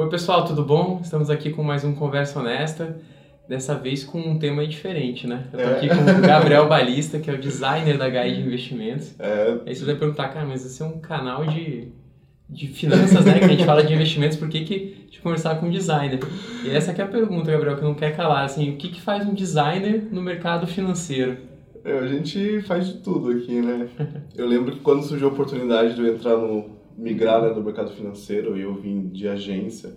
Oi, pessoal, tudo bom? Estamos aqui com mais um Conversa Honesta. Dessa vez com um tema diferente, né? Eu tô É. aqui com o Gabriel Balista, que é o designer da Guide de Investimentos. É, Aí você vai perguntar, cara, mas esse é um canal de, de finanças, né? Que a gente fala de investimentos, por que, que de conversar com um designer? E essa que é a pergunta, Gabriel, que não quer calar. Assim, o que, que faz um designer no mercado financeiro? é, a gente faz de tudo aqui, né? Eu lembro que quando surgiu a oportunidade de eu entrar no migrar né, do mercado financeiro e eu vim de agência,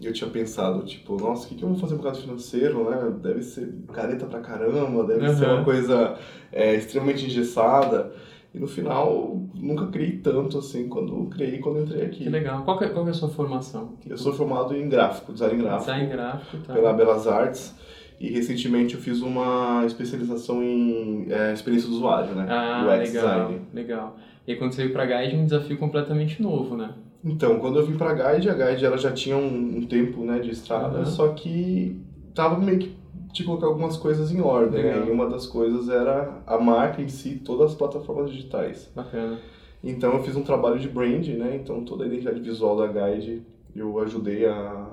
eu tinha pensado, tipo, nossa, o que, que eu vou fazer no mercado financeiro, né? Deve ser careta pra caramba, deve ser Uhum. uma coisa é, extremamente engessada. E no final, nunca criei tanto assim quando criei quando entrei aqui. Que legal. Qual que é, qual que é a sua formação? Que Eu sou formado em gráfico, design gráfico. Design gráfico, tá? pela Belas Artes e recentemente eu fiz uma especialização em é, experiência do usuário, né? Ah, UX legal, design. legal. E quando você veio pra Guide, um desafio completamente novo, né? Então, quando eu vim pra Guide, a Guide ela já tinha um, um tempo né, de estrada, Uhum. só que tava meio que de colocar algumas coisas em ordem, né? E uma das coisas era a marca em si, todas as plataformas digitais. Bacana. Então eu fiz um trabalho de brand, né? Então toda a identidade visual da Guide eu ajudei a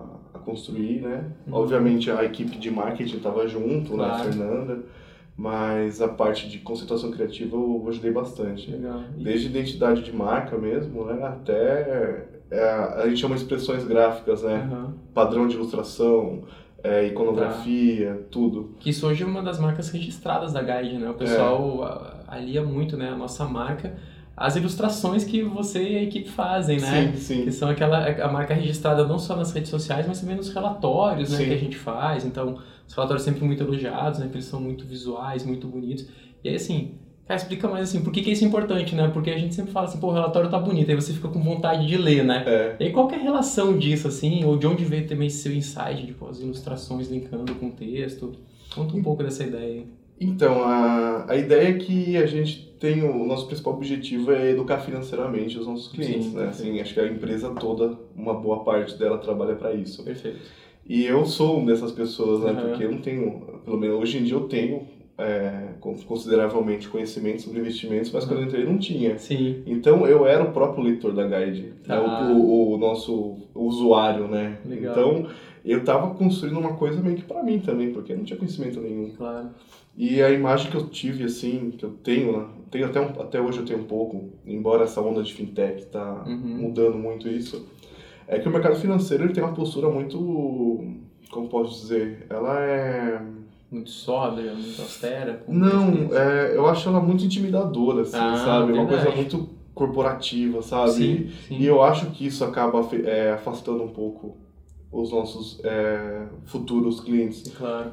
construir, né? Uhum. Obviamente a equipe de marketing estava junto, né? A Claro. Fernanda, mas a parte de conceituação criativa eu ajudei bastante. Legal. Desde identidade de marca mesmo, né? Até é, a gente chama expressões gráficas, né? Aham. Padrão de ilustração, é, iconografia, tudo. Que isso hoje é uma das marcas registradas da Guide, né? O pessoal a- alia muito, né, a nossa marca às ilustrações que você e a equipe fazem, né? Sim, sim. Que são aquela a marca registrada não só nas redes sociais, mas também nos relatórios, né, Sim. que a gente faz. Então, os relatórios sempre muito elogiados, né, que eles são muito visuais, muito bonitos. E aí assim, cara, explica mais assim, por que que isso é importante, né? Porque a gente sempre fala assim, pô, o relatório tá bonito, aí você fica com vontade de ler, né? É. E aí, qual que é a relação disso, assim? Ou de onde veio também esse seu insight, tipo, as ilustrações linkando com o texto? Conta um pouco dessa ideia aí. Então, a, a ideia é que a gente tem o, o nosso principal objetivo é educar financeiramente os nossos clientes, Sim, né? Assim, acho que a empresa toda, uma boa parte dela trabalha para isso. Perfeito. E eu sou uma dessas pessoas, né? Uhum. Porque eu não tenho, pelo menos hoje em dia eu tenho é, con- consideravelmente conhecimento sobre investimentos, mas quando eu entrei não tinha. Sim. Então eu era o próprio leitor da guide, né? Ah. o, o- o nosso usuário, né? Legal. Então eu tava construindo uma coisa meio que para mim também, porque eu não tinha conhecimento nenhum. Claro. E a imagem que eu tive, assim, que eu tenho, né? Tenho até, um- até hoje eu tenho um pouco, embora essa onda de fintech tá Uhum. mudando muito isso, é que o mercado financeiro ele tem uma postura muito, como posso dizer, ela é... Muito sóbria, muito austera. Não, é, eu acho ela muito intimidadora, assim, Ah, sabe? Uma coisa muito corporativa, sabe? Sim, sim. E eu acho que isso acaba é, afastando um pouco os nossos é, futuros clientes. Claro.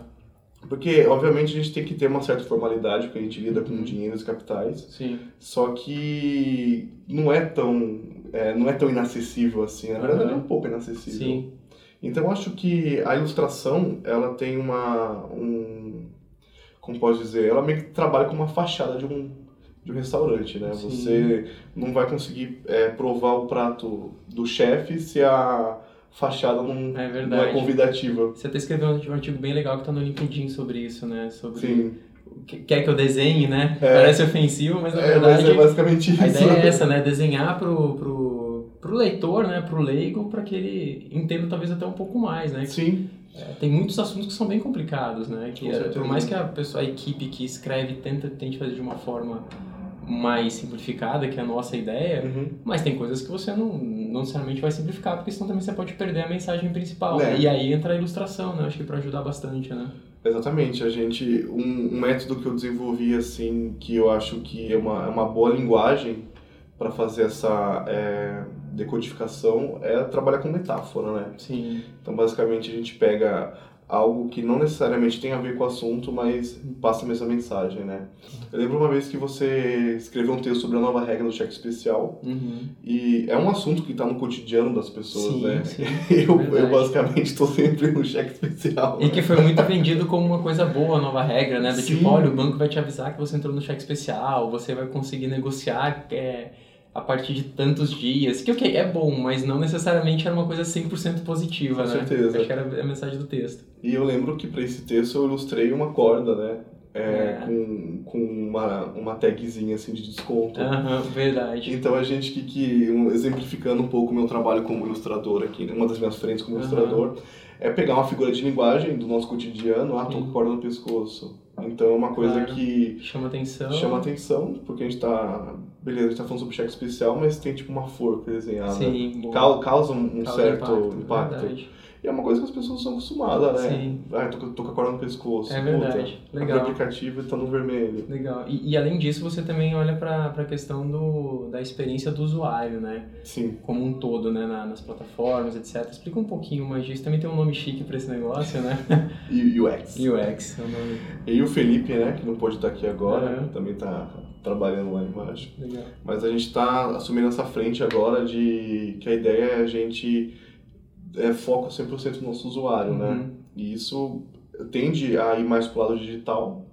Porque, obviamente, a gente tem que ter uma certa formalidade, porque a gente lida com Uhum. dinheiros e capitais. Sim. Só que não é tão, é, não é tão inacessível assim. Na verdade, Aham. é um pouco inacessível. Sim. Então, eu acho que a ilustração, ela tem uma, um, como posso dizer, ela meio que trabalha como uma fachada de um, de um restaurante, né? Sim. Você não vai conseguir é, provar o prato do chefe se a fachada não, É não é convidativa. Você até escreveu um artigo bem legal que tá no LinkedIn sobre isso, né? Sobre Sim. quer que eu desenhe, né? É. Parece ofensivo, mas na É, mas verdade é basicamente isso. a ideia é essa, né? Desenhar pro, pro, pro leitor, né? Pro leigo, para que ele entenda talvez até um pouco mais, né? Sim, É, tem muitos assuntos que são bem complicados, né? Que é, por mais que a pessoa, a equipe que escreve tenta tente fazer de uma forma mais simplificada, que é a nossa ideia, Uhum. mas tem coisas que você não, não necessariamente vai simplificar, porque senão também você pode perder a mensagem principal. É. né? E aí entra a ilustração, né? Acho que para ajudar bastante, né? Exatamente, a gente um, um método que eu desenvolvi assim que eu acho que é uma, é uma boa linguagem para fazer essa é, decodificação é trabalhar com metáfora, né? Sim. Então basicamente a gente pega algo que não necessariamente tem a ver com o assunto, mas passa a mesma mensagem, né? Eu lembro uma vez que você escreveu um texto sobre a nova regra do cheque especial Uhum. e é um assunto que está no cotidiano das pessoas, sim, né? sim. Eu, eu basicamente estou sempre no cheque especial. E que foi muito vendido como uma coisa boa, a nova regra, né? Do Sim. tipo, olha, o banco vai te avisar que você entrou no cheque especial, você vai conseguir negociar é, a partir de tantos dias. Que, ok, é bom, mas não necessariamente era uma coisa 100% positiva, Com né? certeza. Acho que era a mensagem do texto. E eu lembro que para esse texto eu ilustrei uma corda, né? é, É. com, com uma, uma tagzinha assim de desconto. Aham, verdade. Então a gente que, que um, exemplificando um pouco o meu trabalho como ilustrador aqui, uma das minhas frentes como Aham. ilustrador, é pegar uma figura de linguagem do nosso cotidiano, ah, tô com corda no pescoço. Então é uma coisa Claro. que Chama atenção. chama atenção, porque a gente tá, beleza, a gente tá falando sobre cheque especial, mas tem tipo uma forca desenhada. Sim. Cau- Causa um, um Causa certo impacto. Verdade. E é uma coisa que as pessoas são acostumadas, né? Sim. Ah, tô, com- tô com a corda no pescoço. É Puta, verdade. Abre o Legal. aplicativo e tá no vermelho. Legal. E, e além disso, você também olha para a questão do, da experiência do usuário, né? Sim. Como um todo, né? Na- nas plataformas, etc. Explica um pouquinho mais disso. Também tem um nome chique para esse negócio, né? E UX. UX é o nome. E o Felipe, né, que não pôde estar aqui agora, também tá trabalhando lá embaixo. Legal. Mas a gente está assumindo essa frente agora de que a ideia é a gente é, foca 100% no nosso usuário, né? Uhum. E isso tende a ir mais pro lado digital.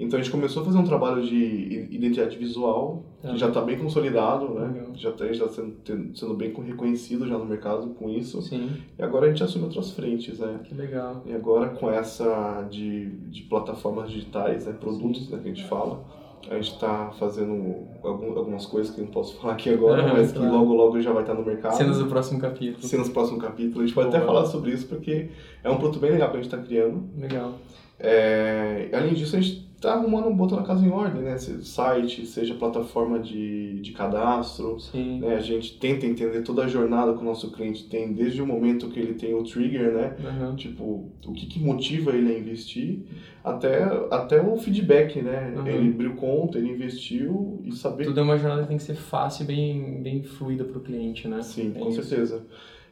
Então a gente começou a fazer um trabalho de identidade visual, Tá. que já está bem consolidado, né? Legal. Já está já sendo, sendo bem reconhecido já no mercado com isso. Sim, E agora a gente assume outras frentes, né? que legal. E agora com essa de, de plataformas digitais, né, produtos né, que a gente fala, a gente está fazendo algum, algumas coisas que eu não posso falar aqui agora, Aham, mas que logo logo já vai estar no mercado. Cenas do próximo capítulo. Cenas do próximo capítulo. A gente pode até Boa. falar sobre isso porque é um produto bem legal que a gente está criando. Legal. É, além disso, a gente está arrumando, botando a casa em ordem, né? Se- Site, seja plataforma de, de cadastro, Sim. né? A gente tenta entender toda a jornada que o nosso cliente tem, desde o momento que ele tem o trigger, né? Aham. Tipo, o que, que motiva ele a investir, até, até o feedback, né? Uhum. Ele abriu conta, ele investiu e saber. Tudo é uma jornada que tem que ser fácil e bem, bem fluida para o cliente, né? Sim, É com isso. certeza.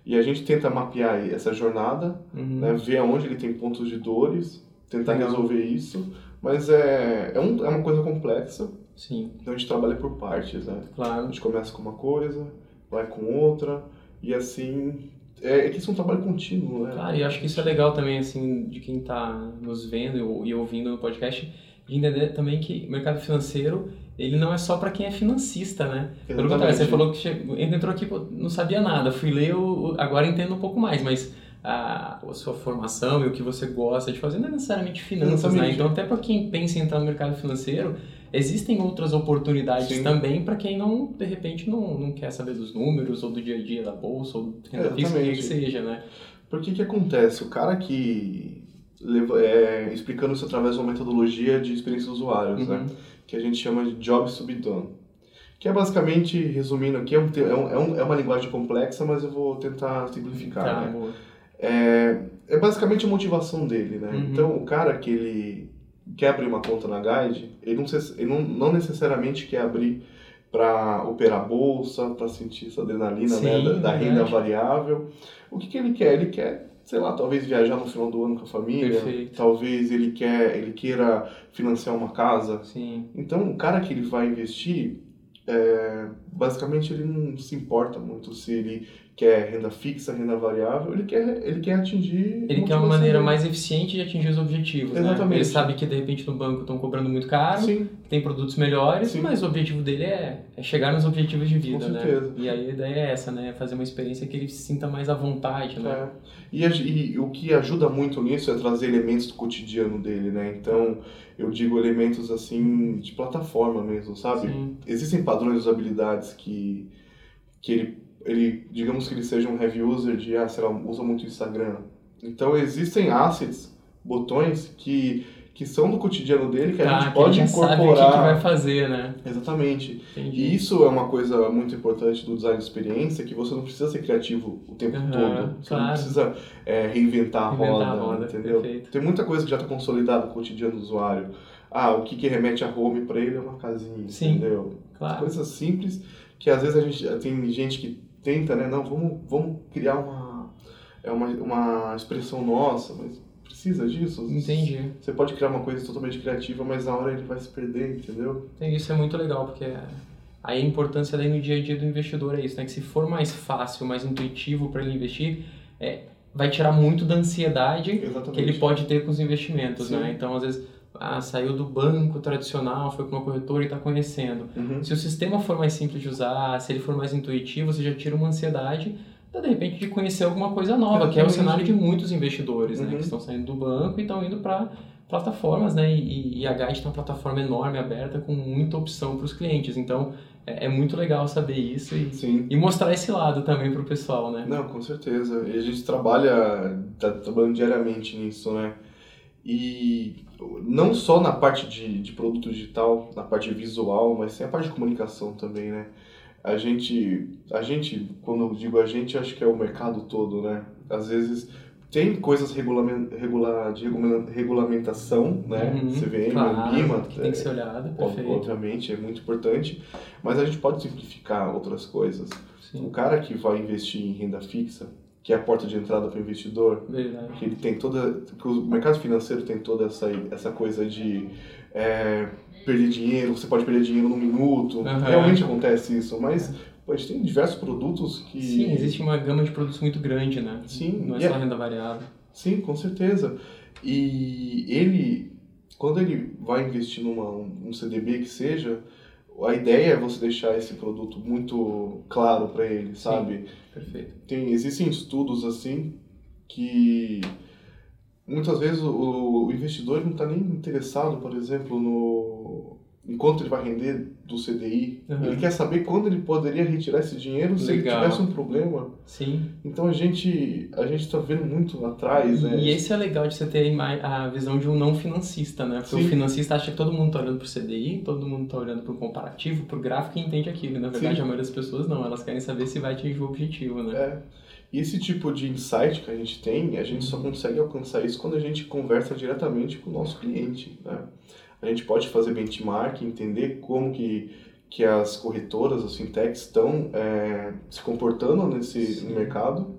E a gente tenta mapear essa jornada, Uhum. né? ver aonde ele tem pontos de dores, tentar resolver isso, mas é, é, um, é uma coisa complexa, Sim, então a gente trabalha por partes, né? A claro. gente começa com uma coisa, vai com outra, e assim. É, é que isso é um trabalho contínuo, né? Claro, e eu acho que isso é legal também, assim, de quem está nos vendo e- ouvindo no podcast, de entender também que o mercado financeiro, ele não é só para quem é financista, né? Pelo contrário, você falou que chegou, entrou aqui, não sabia nada, fui ler, o- agora entendo um pouco mais, mas a, a sua formação e o que você gosta de fazer não é necessariamente finanças, né? Então, até para quem pensa em entrar no mercado financeiro, existem outras oportunidades Sim. também para quem não, de repente, não, não quer saber dos números ou do dia a dia da bolsa ou do renda fixa, o que seja, né? Porque que acontece? O cara que leva, é, explicando isso através de uma metodologia de experiência dos usuários, né? Uhum. Que a gente chama de Job Subdone. Que é basicamente, resumindo aqui, é, um, é, um, é, um- é uma linguagem complexa, mas eu vou tentar simplificar, Tá, né? É, é basicamente a motivação dele, né? Uhum. Então, o cara que ele quer abrir uma conta na Guide, ele não, ele não, não necessariamente quer abrir para operar bolsa, para sentir essa adrenalina né, Sim, da, da renda variável. O que, que ele quer? Ele quer, sei lá, talvez viajar no final do ano com a família, Perfeito. talvez ele quer, ele queira financiar uma casa. Sim, Então, o cara que ele vai investir, é, basicamente ele não se importa muito se ele quer renda fixa, renda variável, ele quer, ele quer atingir. Ele quer uma maneira mais eficiente de atingir os objetivos, né? Exatamente. Ele sabe que de repente no banco estão cobrando muito caro, Sim, tem produtos melhores, Sim. mas o objetivo dele é, é chegar nos objetivos de vida, Com né? certeza. E aí a ideia é essa, né? Fazer uma experiência que ele se sinta mais à vontade, né? é. E, e o que ajuda muito nisso é trazer elementos do cotidiano dele, né? Então, eu digo elementos assim de plataforma mesmo, sabe? Sim, Existem padrões de usabilidades que, que ele, ele, digamos que ele seja um heavy user de, ah, sei lá, usa muito Instagram. Então, existem assets, botões que, que são do cotidiano dele que a tá, gente que pode ele já sabe o que, incorporar. que vai fazer, né? Exatamente. Entendi. E isso é uma coisa muito importante do design de experiência, que você não precisa ser criativo o tempo Aham, todo. Você claro. não precisa é, reinventar, a, Reinventar roda, a roda, entendeu? perfeito. Tem muita coisa que já está consolidada no cotidiano do usuário. Ah, o que, que remete a home para ele é uma casinha, Sim. entendeu? Claro. Coisas simples que às vezes a gente tem gente que tenta, né? Não, vamos, vamos criar uma, é uma, uma expressão nossa, mas precisa disso? Entendi. Você pode criar uma coisa totalmente criativa, mas na hora ele vai se perder, entendeu? Isso é muito legal, porque aí a importância daí no dia a dia do investidor é isso, né? Que se for mais fácil, mais intuitivo para ele investir, é, vai tirar muito da ansiedade Exatamente. que ele pode ter com os investimentos, Sim. né? Então, às vezes, ah, saiu do banco tradicional, foi para uma corretora e está conhecendo. Uhum. Se o sistema for mais simples de usar, se ele for mais intuitivo, você já tira uma ansiedade, de repente, de conhecer alguma coisa nova, que é o cenário de muitos investidores, né? Uhum. Que estão saindo do banco e estão indo para plataformas, né? E, e a Guide tem uma plataforma enorme, aberta, com muita opção para os clientes. Então, é, é, muito legal saber isso e, e mostrar esse lado também para o pessoal, né? Não, com certeza. E a gente trabalha, tá trabalhando diariamente nisso, né? E não só na parte de, de produto digital, na parte visual, mas sim a parte de comunicação também, né? A gente, a gente, quando eu digo a gente, acho que é o mercado todo, né? Às vezes tem coisas regulament, regular, de regulamentação, né? Uhum, CVM, claro, BIMA, que tem que ser olhada, perfeito. obviamente, é muito importante, mas a gente pode simplificar outras coisas. Sim, O cara que vai investir em renda fixa, que é a porta de entrada para o investidor, verdade. que ele tem toda, que o mercado financeiro tem toda essa essa coisa de é, perder dinheiro, você pode perder dinheiro num minuto, Aham. realmente acontece isso, mas pô, a gente tem diversos produtos que Sim, existe uma gama de produtos muito grande, né? Sim, Não é só é- renda variável. Sim, com certeza. E ele, quando ele vai investir numa um CDB que seja, a ideia é você deixar esse produto muito claro para ele, sabe? Perfeito. Tem, existem estudos assim que muitas vezes o, o investidor não está nem interessado, por exemplo, no em quanto ele vai render do CDI. Uhum. Ele quer saber quando ele poderia retirar esse dinheiro se ele Legal. tivesse um problema. Sim. Então a gente a gente está vendo muito atrás, né? E esse é legal de você ter a visão de um não financista, né? Porque Sim. o financista acha que todo mundo está olhando para o CDI, todo mundo está olhando para o comparativo, para o gráfico e entende aquilo. Na verdade, Sim. a maioria das pessoas não, elas querem saber se vai atingir o objetivo, né? É. E esse tipo de insight que a gente tem, a gente só consegue alcançar isso quando a gente conversa diretamente com o nosso cliente. Né? A gente pode fazer benchmark, entender como que, que as corretoras, as fintechs estão é, se comportando nesse Sim. mercado,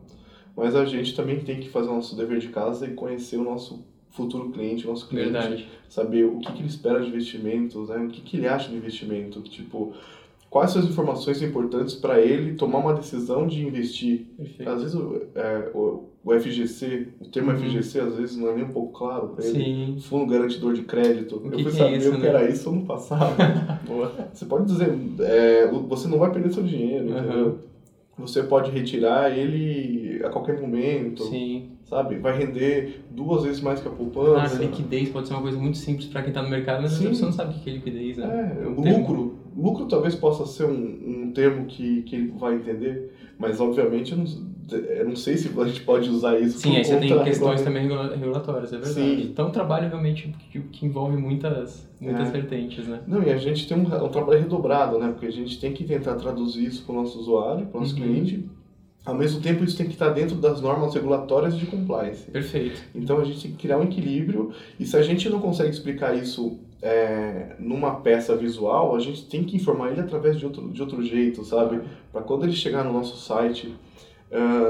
mas a gente também tem que fazer o nosso dever de casa e conhecer o nosso futuro cliente, o nosso cliente, Verdade. saber o que, que ele espera de investimentos, né? o que, que ele acha de investimento, tipo, quais são as informações importantes para ele tomar uma decisão de investir. Perfeito. Às vezes o, é, o, o FGC, o termo Uhum. FGC às vezes não é nem um pouco claro para ele. Sim. Fundo garantidor de crédito. O eu que fui é saber isso, o que né? era isso ano passado. Você pode dizer, é, você não vai perder seu dinheiro, Uhum. entendeu? Você pode retirar ele a qualquer momento, Sim. sabe? Vai render duas vezes mais que a poupança. liquidez pode ser uma coisa muito simples para quem está no mercado, mas Sim. pessoa não sabe o que é liquidez, né? É, um o lucro. Lucro talvez possa ser um, um termo que, que ele vai entender, mas obviamente eu não, eu não sei se a gente pode usar isso Sim, aí você tem questões também regula- regulatórias, é verdade. Sim. Então, um trabalho realmente que, que envolve muitas, muitas É. vertentes, né? Não, e a gente tem um, um trabalho redobrado, né? Porque a gente tem que tentar traduzir isso para o nosso usuário, para o nosso Uhum. cliente. Ao mesmo tempo, isso tem que estar dentro das normas regulatórias de compliance. Perfeito. Então, a gente tem que criar um equilíbrio. E se a gente não consegue explicar isso é, numa peça visual, a gente tem que informar ele através de outro, de outro jeito, sabe? Para quando ele chegar no nosso site,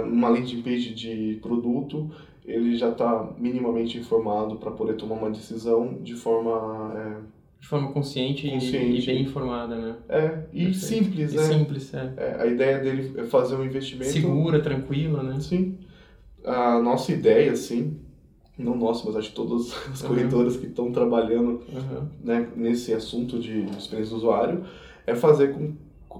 numa landing page de produto, ele já está minimamente informado para poder tomar uma decisão de forma é, De forma consciente, e- Consciente. E, bem informada, né? É, e Perfeito. simples, E né? simples, é. É, a ideia dele é fazer um investimento. Segura, tranquila, né? Sim. A nossa ideia, assim, não nossa, mas acho que todas as Uhum. corretoras que estão trabalhando Uhum. né, nesse assunto de experiência do usuário, é fazer com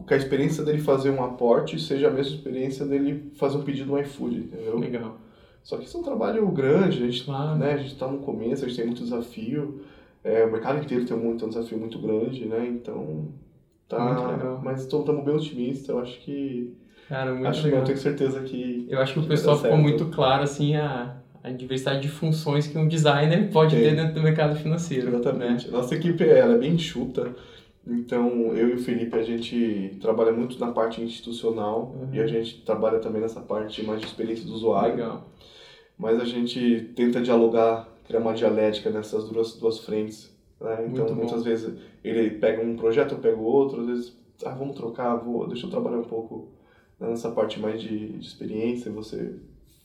que a experiência dele fazer um aporte seja a mesma experiência dele fazer um pedido no iFood, entendeu? Legal. Só que isso é um trabalho grande, a gente Claro. né, a gente está no começo, a gente tem muito desafio, é, o mercado inteiro tem muito, um desafio muito grande, né? Então, tá. Muito legal. Mas estamos bem otimistas, eu acho que. Cara, muito acho legal. eu tenho certeza que. Eu acho que o que vai pessoal ficou muito claro, assim, a, a diversidade de funções que um designer pode Tem. ter dentro do mercado financeiro. Né? Exatamente. Nossa equipe ela é bem enxuta. Então, eu e o Felipe, a gente trabalha muito na parte institucional Uhum. e a gente trabalha também nessa parte mais de experiência do usuário. Legal. Mas a gente tenta dialogar, criar uma dialética nessas duas, duas frentes. né? Então, muitas vezes ele pega um projeto, eu pego outro, às vezes, ah, vamos trocar, vou, deixa eu trabalhar um pouco nessa parte mais de, de experiência, você,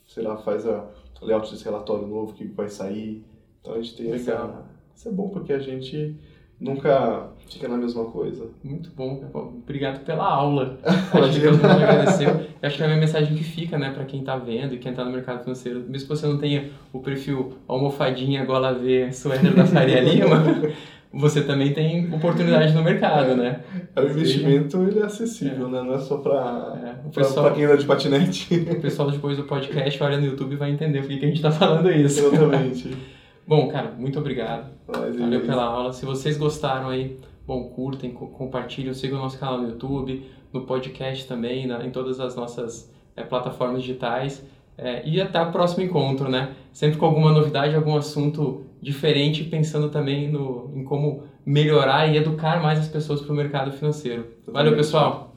sei lá, faz a layout desse relatório novo que vai sair. Então, a gente tem essa... Legal. Isso é bom porque a gente nunca fica na mesma coisa. Muito bom. Pô, Obrigado pela aula. Acho que todo mundo agradeceu. Eu acho que é a minha mensagem que fica, né, pra quem tá vendo e quem tá no mercado financeiro. Mesmo que você não tenha o perfil almofadinha, gola V, suéter da Faria Lima, você também tem oportunidade no mercado, né? O investimento ele é acessível, né? Não é só para É, pessoal- pra quem anda de patinete. O pessoal depois do podcast olha no YouTube e vai entender por que a gente tá falando isso. Exatamente. Bom, cara, muito obrigado. Mas, Valeu é pela aula. Se vocês gostaram aí, bom, curtem, co- compartilhem, sigam o nosso canal no YouTube, no podcast também, na- em todas as nossas é, plataformas digitais. É, e até o próximo encontro, né? Sempre com alguma novidade, algum assunto diferente, pensando também no, em como melhorar e educar mais as pessoas para o mercado financeiro. Valeu, pessoal!